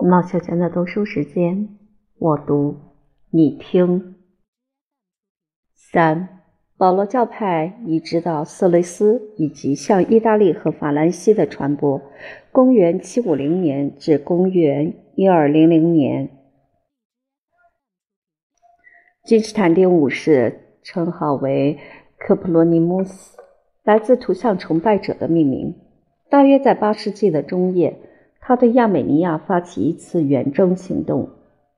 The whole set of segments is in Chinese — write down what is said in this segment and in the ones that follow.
毛小娟的读书时间，我读，你听。三，保罗教派移植到色雷斯以及向意大利和法兰西的传播。公元七五零年至公元一二零零年，君士坦丁五世称号为科普罗尼姆斯，来自图像崇拜者的命名。大约在八世纪的中叶。他对亚美尼亚发起一次远征行动，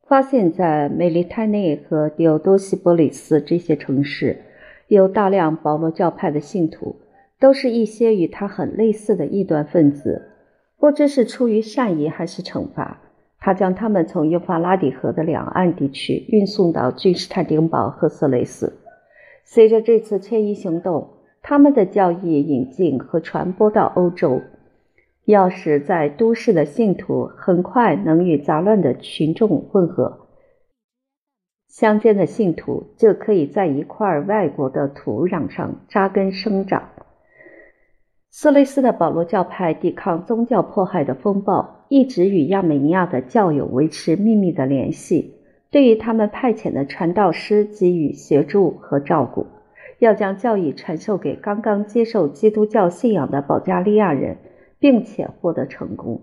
发现，在美利泰内和迪欧多西波里斯这些城市，有大量保罗教派的信徒，都是一些与他很类似的异端分子。不知是出于善意还是惩罚，他将他们从幼发拉底河的两岸地区运送到君士坦丁堡和色雷斯。随着这次迁移行动，他们的教义引进和传播到欧洲。要使在都市的信徒很快能与杂乱的群众混合，乡间的信徒就可以在一块外国的土壤上扎根生长。色雷斯的保罗教派抵抗宗教迫害的风暴，一直与亚美尼亚的教友维持秘密的联系，对于他们派遣的传道师给予协助和照顾，要将教义传授给刚刚接受基督教信仰的保加利亚人。并且获得成功。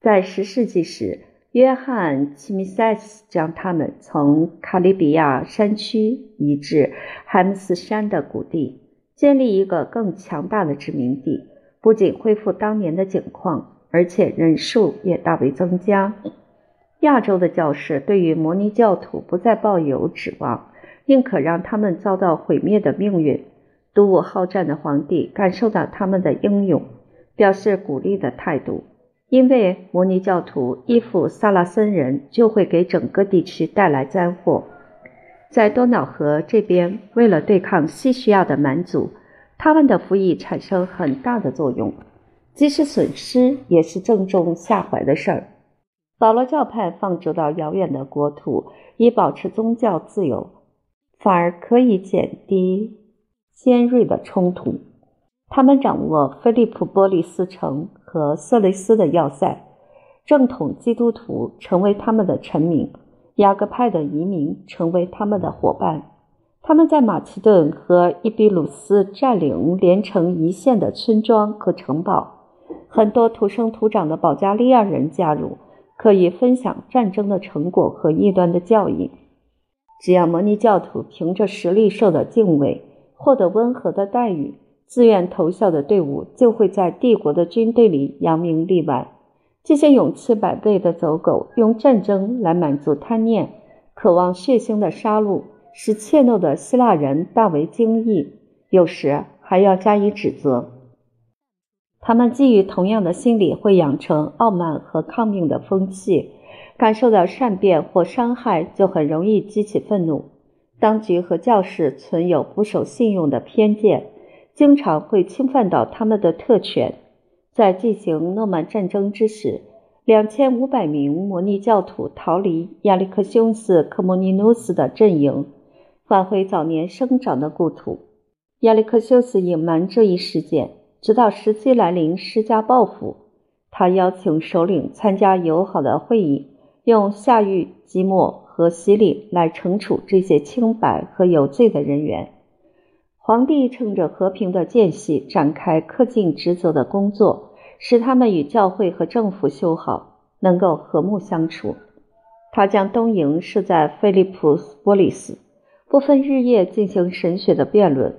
在十世纪时，约翰·齐米塞斯将他们从卡利比亚山区移至海姆斯山的谷地，建立一个更强大的殖民地。不仅恢复当年的景况，而且人数也大为增加。亚洲的教士对于摩尼教徒不再抱有指望，宁可让他们遭到毁灭的命运。独武好战的皇帝感受到他们的英勇。表示鼓励的态度，因为摩尼教徒依附萨拉森人，就会给整个地区带来灾祸。在多瑙河这边，为了对抗西西亚的蛮族，他们的服役产生很大的作用。即使损失，也是正中下怀的事儿。保罗教派放逐到遥远的国土，以保持宗教自由，反而可以减低尖锐的冲突。他们掌握菲利普波利斯城和色雷斯的要塞，正统基督徒成为他们的臣民，雅各派的移民成为他们的伙伴。他们在马其顿和伊比鲁斯占领连成一线的村庄和城堡，很多土生土长的保加利亚人加入，可以分享战争的成果和异端的教义。只要摩尼教徒凭着实力受到敬畏，获得温和的待遇。自愿投效的队伍就会在帝国的军队里扬名立万。这些勇气百倍的走狗用战争来满足贪念，渴望血腥的杀戮，使怯懦的希腊人大为惊异，有时还要加以指责。他们基于同样的心理，会养成傲慢和抗命的风气。感受到善变或伤害，就很容易激起愤怒。当局和教士存有不守信用的偏见。经常会侵犯到他们的特权。在进行诺曼战争之时，两千五百名摩尼教徒逃离亚历克修斯·科莫尼努斯的阵营，返回早年生长的故土。亚历克修斯隐瞒这一事件，直到时机来临施加报复。他邀请首领参加友好的会议，用下狱、寂寞和洗礼来惩处这些清白和有罪的人员。皇帝趁着和平的间隙展开恪尽职责的工作，使他们与教会和政府修好，能够和睦相处。他将东营设在菲利普斯波利斯，不分日夜进行神学的辩论。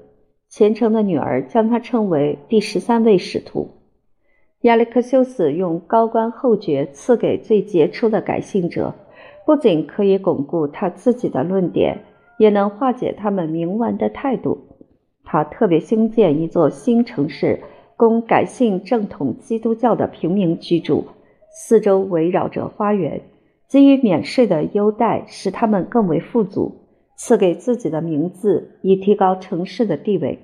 虔诚的女儿将他称为第十三位使徒。亚历克修斯用高官厚爵赐给最杰出的改信者，不仅可以巩固他自己的论点，也能化解他们冥顽的态度。他特别兴建一座新城市，供改信正统基督教的平民居住，四周围绕着花园，给予免税的优待，使他们更为富足。赐给自己的名字，以提高城市的地位。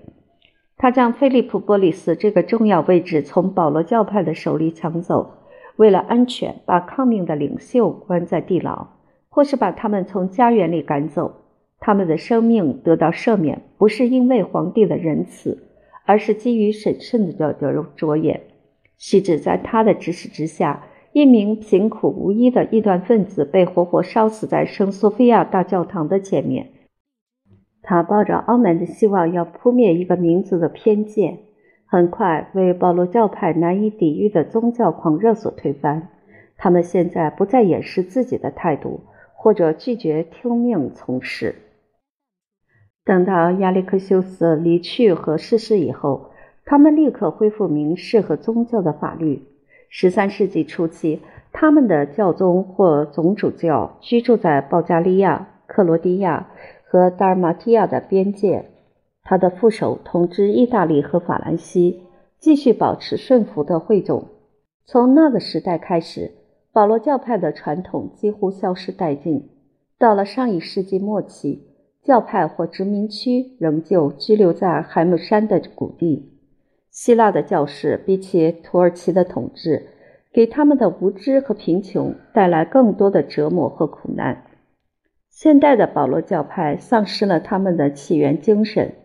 他将菲利普波利斯这个重要位置从保罗教派的手里抢走，为了安全，把抗命的领袖关在地牢，或是把他们从家园里赶走。他们的生命得到赦免，不是因为皇帝的仁慈，而是基于审慎的着着着眼。细致在他的指使之下，一名贫苦无依的异端分子被活活烧死在圣索菲亚大教堂的前面。他抱着傲慢的希望，要扑灭一个民族的偏见，很快为保罗教派难以抵御的宗教狂热所推翻。他们现在不再掩饰自己的态度，或者拒绝听命从事。等到亚历克修斯离去和逝世以后，他们立刻恢复民事和宗教的法律。十三世纪初期，他们的教宗或总主教居住在保加利亚、克罗地亚和达尔马提亚的边界。他的副手统治意大利和法兰西，继续保持顺服的汇总。从那个时代开始。保罗教派的传统几乎消失殆尽。到了上一世纪末期，教派或殖民区仍旧居留在海姆山的谷地。希腊的教士比起土耳其的统治，给他们的无知和贫穷带来更多的折磨和苦难。现代的保罗教派丧失了他们的起源精神，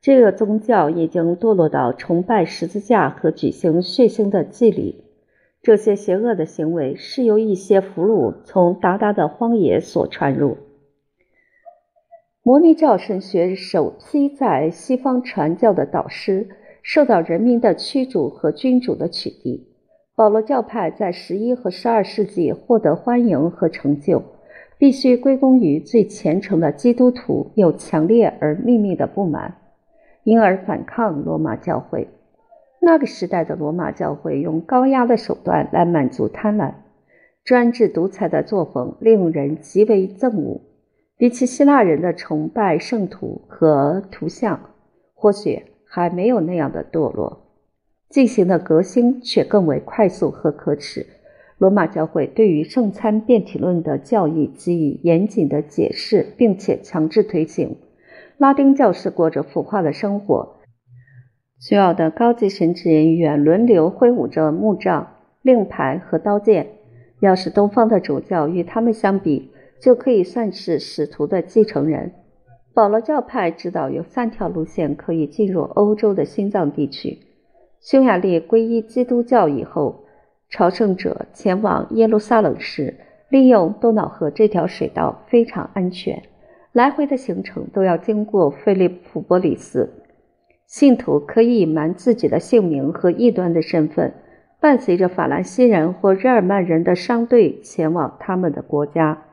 这个宗教已经堕落到崇拜十字架和举行血腥的祭礼。这些邪恶的行为是由一些俘虏从鞑靼的荒野所传入。摩尼教神学首批在西方传教的导师受到人民的驱逐和君主的取缔。保罗教派在十一和十二世纪获得欢迎和成就，必须归功于最虔诚的基督徒有强烈而秘密的不满，因而反抗罗马教会。那个时代的罗马教会用高压的手段来满足贪婪，专制独裁的作风令人极为憎恶。比起希腊人的崇拜圣徒和图像，或许还没有那样的堕落。进行的革新却更为快速和可耻。罗马教会对于圣餐变体论的教义给予严谨的解释，并且强制推行。拉丁教士过着腐化的生活。需要的高级神职人员轮流挥舞着木杖、令牌和刀剑。要是东方的主教与他们相比，就可以算是使徒的继承人。保罗教派知道有三条路线可以进入欧洲的心脏地区。匈牙利皈依基督教以后，朝圣者前往耶路撒冷时，利用多瑙河这条水道非常安全。来回的行程都要经过菲利普波里斯。信徒可以隐瞒自己的姓名和异端的身份，伴随着法兰西人或日耳曼人的商队前往他们的国家。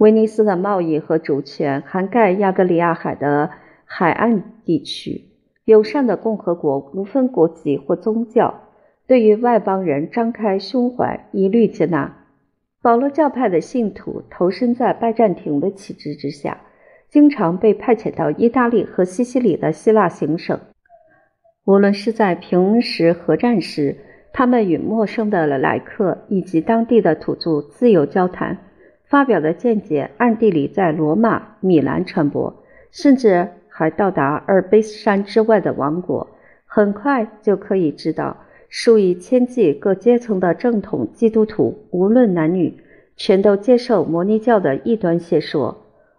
威尼斯的贸易和主权涵盖亚得里亚海的海岸地区。友善的共和国无分国籍或宗教，对于外邦人张开胸怀，一律接纳。保罗教派的信徒投身在拜占庭的旗帜之下。经常被派遣到意大利和西西里的希腊行省，无论是在平时核战时，他们与陌生的来客以及当地的土著自由交谈，发表的见解暗地里在罗马、米兰传播，甚至还到达阿尔卑斯山之外的王国。很快就可以知道，数以千计各阶层的正统基督徒，无论男女，全都接受摩尼教的异端邪说。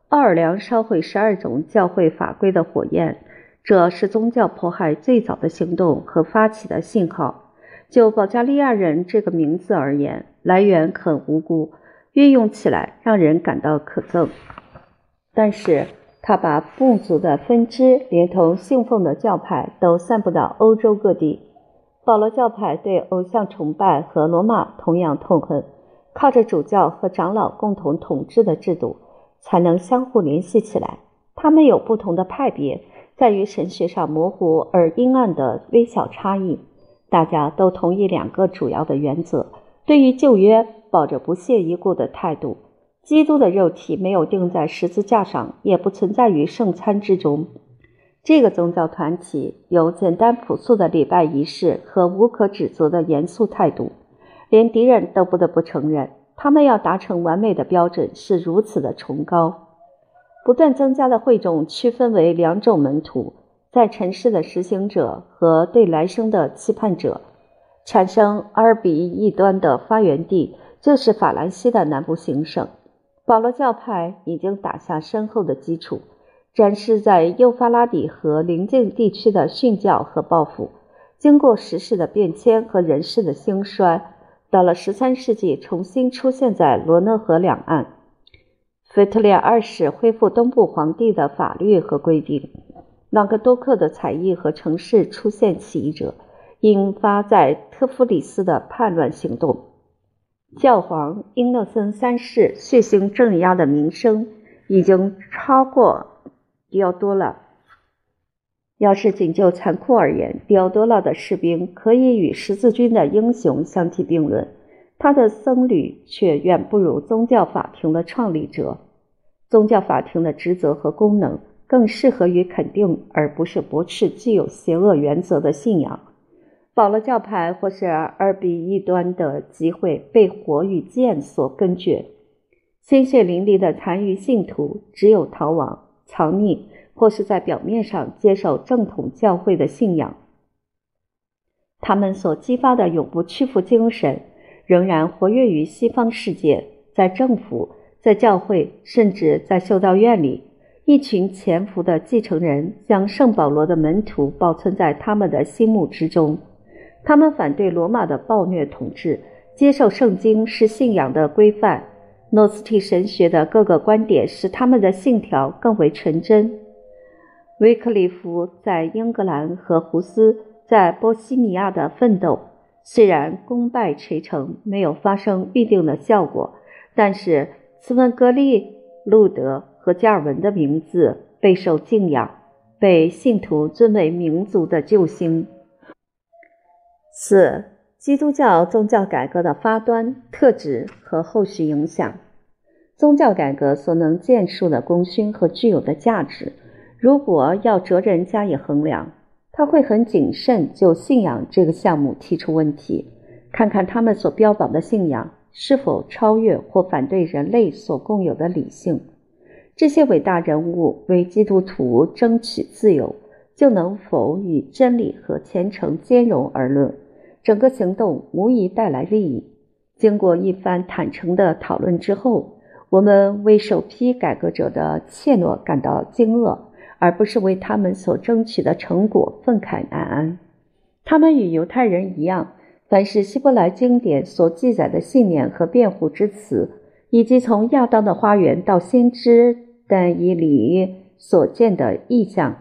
奥尔良烧毁十二种教会法规的火焰，这是宗教迫害最早的行动和发起的信号。就保加利亚人这个名字而言，来源很无辜，运用起来让人感到可憎。但是，他把部族的分支连同信奉的教派都散布到欧洲各地。保罗教派对偶像崇拜和罗马同样痛恨，靠着主教和长老共同统治的制度。才能相互联系起来。他们有不同的派别，在于神学上模糊而阴暗的微小差异。大家都同意两个主要的原则：对于旧约抱着不屑一顾的态度；基督的肉体没有钉在十字架上，也不存在于圣餐之中。这个宗教团体有简单朴素的礼拜仪式和无可指责的严肃态度，连敌人都不得不承认。他们要达成完美的标准是如此的崇高。不断增加的会众区分为两种门徒：在尘世的实行者和对来生的期盼者。产生阿尔比一端的发源地就是法兰西的南部行省。保罗教派已经打下深厚的基础，展示在幼发拉底河邻近地区的殉教和报复。经过时势的变迁和人事的兴衰。到了十三世纪，重新出现在罗讷河两岸。腓特烈二世恢复东部皇帝的法律和规定。朗格多克的采邑和城市出现起义者，引发在特夫里斯的叛乱行动。教皇英诺森三世血腥镇压的名声已经超过迪奥多拉。要是仅就残酷而言，迪奥多拉的士兵可以与十字军的英雄相提并论，他的僧侣却远不如宗教法庭的创立者。宗教法庭的职责和功能更适合于肯定而不是驳斥具有邪恶原则的信仰。保罗教派或是二比一端的机会被火与剑所根绝，鲜血淋漓的残余信徒只有逃亡、藏匿，或是在表面上接受正统教会的信仰。他们所激发的永不屈服精神，仍然活跃于西方世界，在政府、在教会，甚至在修道院里。一群潜伏的继承人将圣保罗的门徒保存在他们的心目之中。他们反对罗马的暴虐统治，接受圣经是信仰的规范。诺斯替神学的各个观点使他们的信条更为纯真。威克里夫在英格兰和胡斯在波西米亚的奋斗，虽然功败垂成，没有发生预定的效果，但是斯文格利、路德和加尔文的名字备受敬仰，被信徒尊为民族的救星。四、基督教宗教改革的发端、特质和后续影响。宗教改革所能建树的功勋和具有的价值，如果要哲人加以衡量，他会很谨慎就信仰这个项目提出问题，看看他们所标榜的信仰是否超越或反对人类所共有的理性。这些伟大人物为基督徒争取自由。就能否与真理和虔诚兼容而论，整个行动无疑带来利益。经过一番坦诚的讨论之后，我们为首批改革者的怯懦感到惊愕，而不是为他们所争取的成果愤慨难安。他们与犹太人一样，凡是希伯来经典所记载的信念和辩护之词，以及从亚当的花园到先知但以理所见的意象。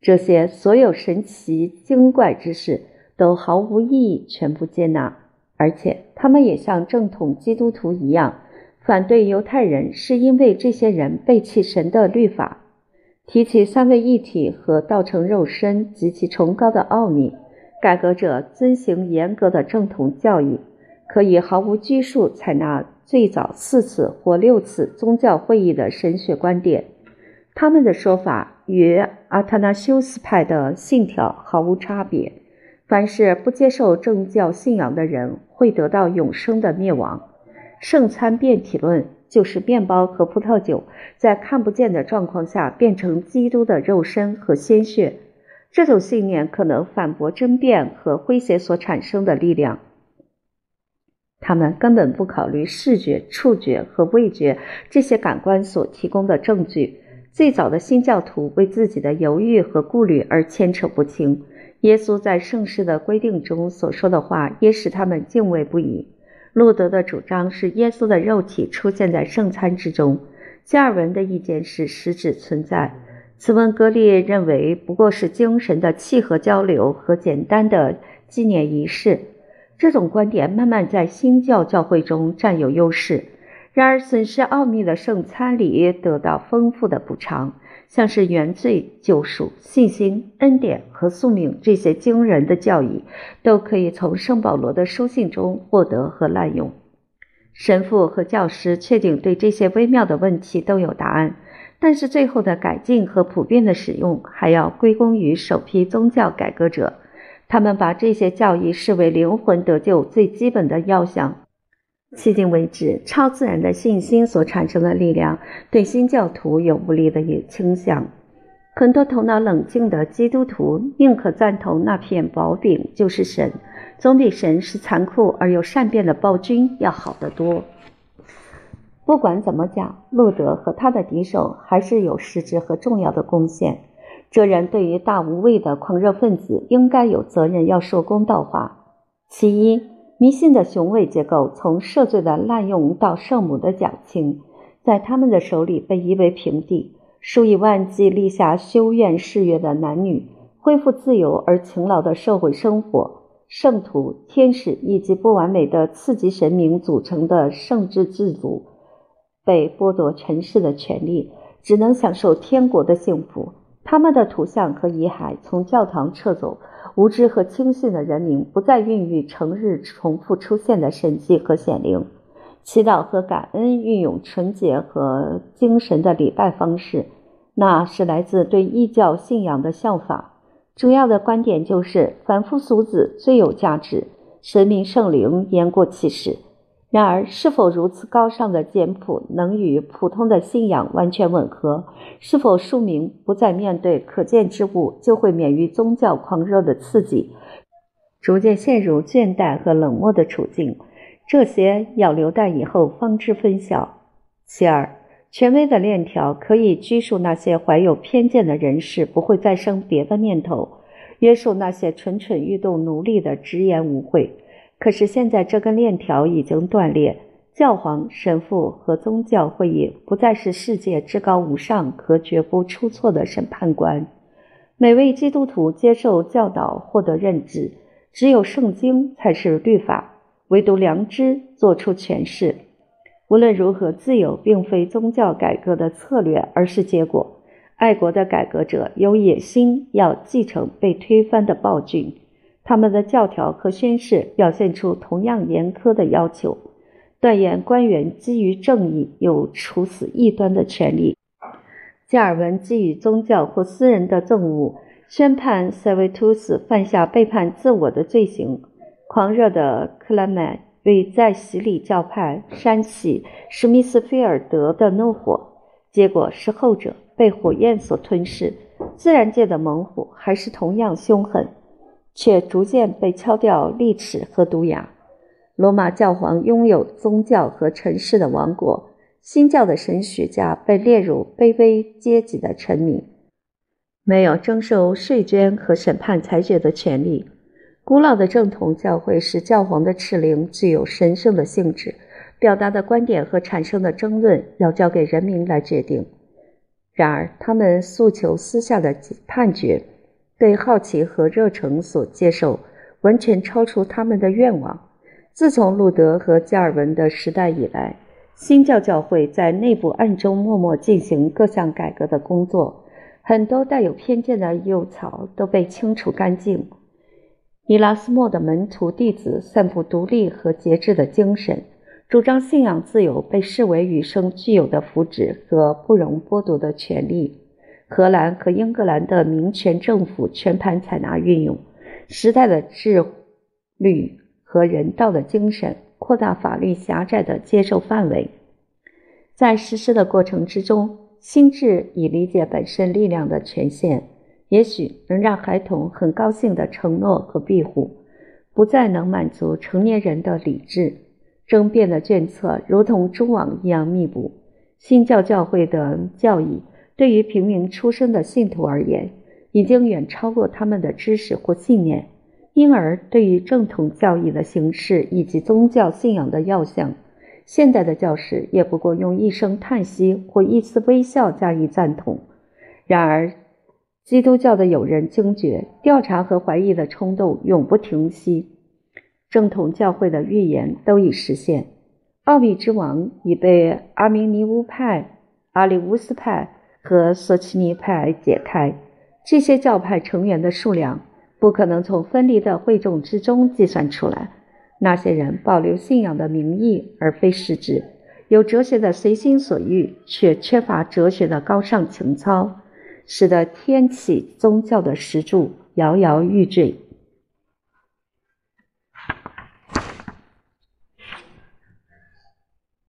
这些所有神奇精怪之事都毫无意义，全部接纳，而且他们也像正统基督徒一样反对犹太人，是因为这些人背弃神的律法。提起三位一体和道成肉身及其崇高的奥秘，改革者遵行严格的正统教义，可以毫无拘束采纳最早四次或六次宗教会议的神学观点。他们的说法与阿特纳修斯派的信条毫无差别。凡是不接受正教信仰的人，会得到永生的灭亡。圣餐变体论就是面包和葡萄酒在看不见的状况下变成基督的肉身和鲜血。这种信念可能反驳争辩和诙谐所产生的力量。他们根本不考虑视觉、触觉和味觉这些感官所提供的证据。最早的新教徒为自己的犹豫和顾虑而牵扯不清。耶稣在圣事的规定中所说的话也使他们敬畏不已。路德的主张是耶稣的肉体出现在圣餐之中，加尔文的意见是实质存在。茨文格利认为不过是精神的契合交流和简单的纪念仪式。这种观点慢慢在新教教会中占有优势。然而，损失奥秘的圣餐礼得到丰富的补偿，像是原罪、救赎、信心、恩典和宿命这些惊人的教义，都可以从圣保罗的书信中获得和滥用。神父和教师确定对这些微妙的问题都有答案，但是最后的改进和普遍的使用还要归功于首批宗教改革者，他们把这些教义视为灵魂得救最基本的要项。迄今为止，超自然的信心所产生的力量对新教徒有不利的倾向。很多头脑冷静的基督徒宁可赞同那片薄饼就是神，总比神是残酷而又善变的暴君要好得多。不管怎么讲，路德和他的敌手还是有实质和重要的贡献。这人对于大无畏的狂热分子应该有责任要说公道话。其一。迷信的雄伟结构，从赦罪的滥用到圣母的讲清，在他们的手里被夷为平地。数以万计立下修院誓约的男女，恢复自由而勤劳的社会生活。圣徒、天使以及不完美的次级神明组成的圣智制度，被剥夺尘世的权利，只能享受天国的幸福。他们的图像和遗骸从教堂撤走。无知和轻信的人民不再孕育成日重复出现的神迹和显灵，祈祷和感恩运用纯洁和精神的礼拜方式，那是来自对异教信仰的效法。主要的观点就是凡夫俗子最有价值，神明圣灵言过其实。然而，是否如此高尚的简朴能与普通的信仰完全吻合？是否庶民不再面对可见之物就会免于宗教狂热的刺激，逐渐陷入倦怠和冷漠的处境？这些要留待以后方知分晓。其二，权威的链条可以拘束那些怀有偏见的人士，不会再生别的念头；约束那些蠢蠢欲动奴隶的直言无讳。可是现在这根链条已经断裂，教皇、神父和宗教会议不再是世界至高无上和绝不出错的审判官。每位基督徒接受教导，获得认知，只有圣经才是律法，唯独良知做出诠释。无论如何，自由并非宗教改革的策略，而是结果。爱国的改革者有野心，要继承被推翻的暴君。他们的教条和宣誓表现出同样严苛的要求，断言官员基于正义有处死异端的权利。加尔文基于宗教或私人的憎恶，宣判塞维图斯犯下背叛自我的罪行。狂热的克拉麦为在洗礼教派煽起史密斯菲尔德的怒火，结果是后者被火焰所吞噬。自然界的猛虎还是同样凶狠。却逐渐被敲掉利齿和毒牙。罗马教皇拥有宗教和城市的王国，新教的神学家被列入卑微阶级的臣民，没有征收税捐和审判裁决的权利。古老的正统教会使教皇的敕令具有神圣的性质，表达的观点和产生的争论要交给人民来决定。然而，他们诉求私下的判决。被好奇和热诚所接受，完全超出他们的愿望。自从路德和加尔文的时代以来，新教教会在内部暗中默默进行各项改革的工作，很多带有偏见的幼草都被清除干净。尼拉斯莫的门徒弟子散布独立和节制的精神，主张信仰自由被视为与生俱有的福祉和不容剥夺的权利。荷兰和英格兰的民权政府全盘采纳运用时代的智律和人道的精神，扩大法律狭窄的接受范围。在实施的过程之中，心智以理解本身力量的权限，也许能让孩童很高兴的承诺和庇护，不再能满足成年人的理智。争辩的卷册如同蛛网一样密布。新教教会的教义。对于平民出身的信徒而言，已经远超过他们的知识或信念，因而对于正统教义的形式以及宗教信仰的要项，现代的教士也不过用一声叹息或一丝微笑加以赞同。然而，基督教的友人惊觉，调查和怀疑的冲动永不停息。正统教会的预言都已实现，奥秘之王已被阿明尼乌派、阿里乌斯派。和索奇尼派解开，这些教派成员的数量不可能从分离的会众之中计算出来。那些人保留信仰的名义而非实质，有哲学的随心所欲，却缺乏哲学的高尚情操，使得天启宗教的石柱摇摇欲坠。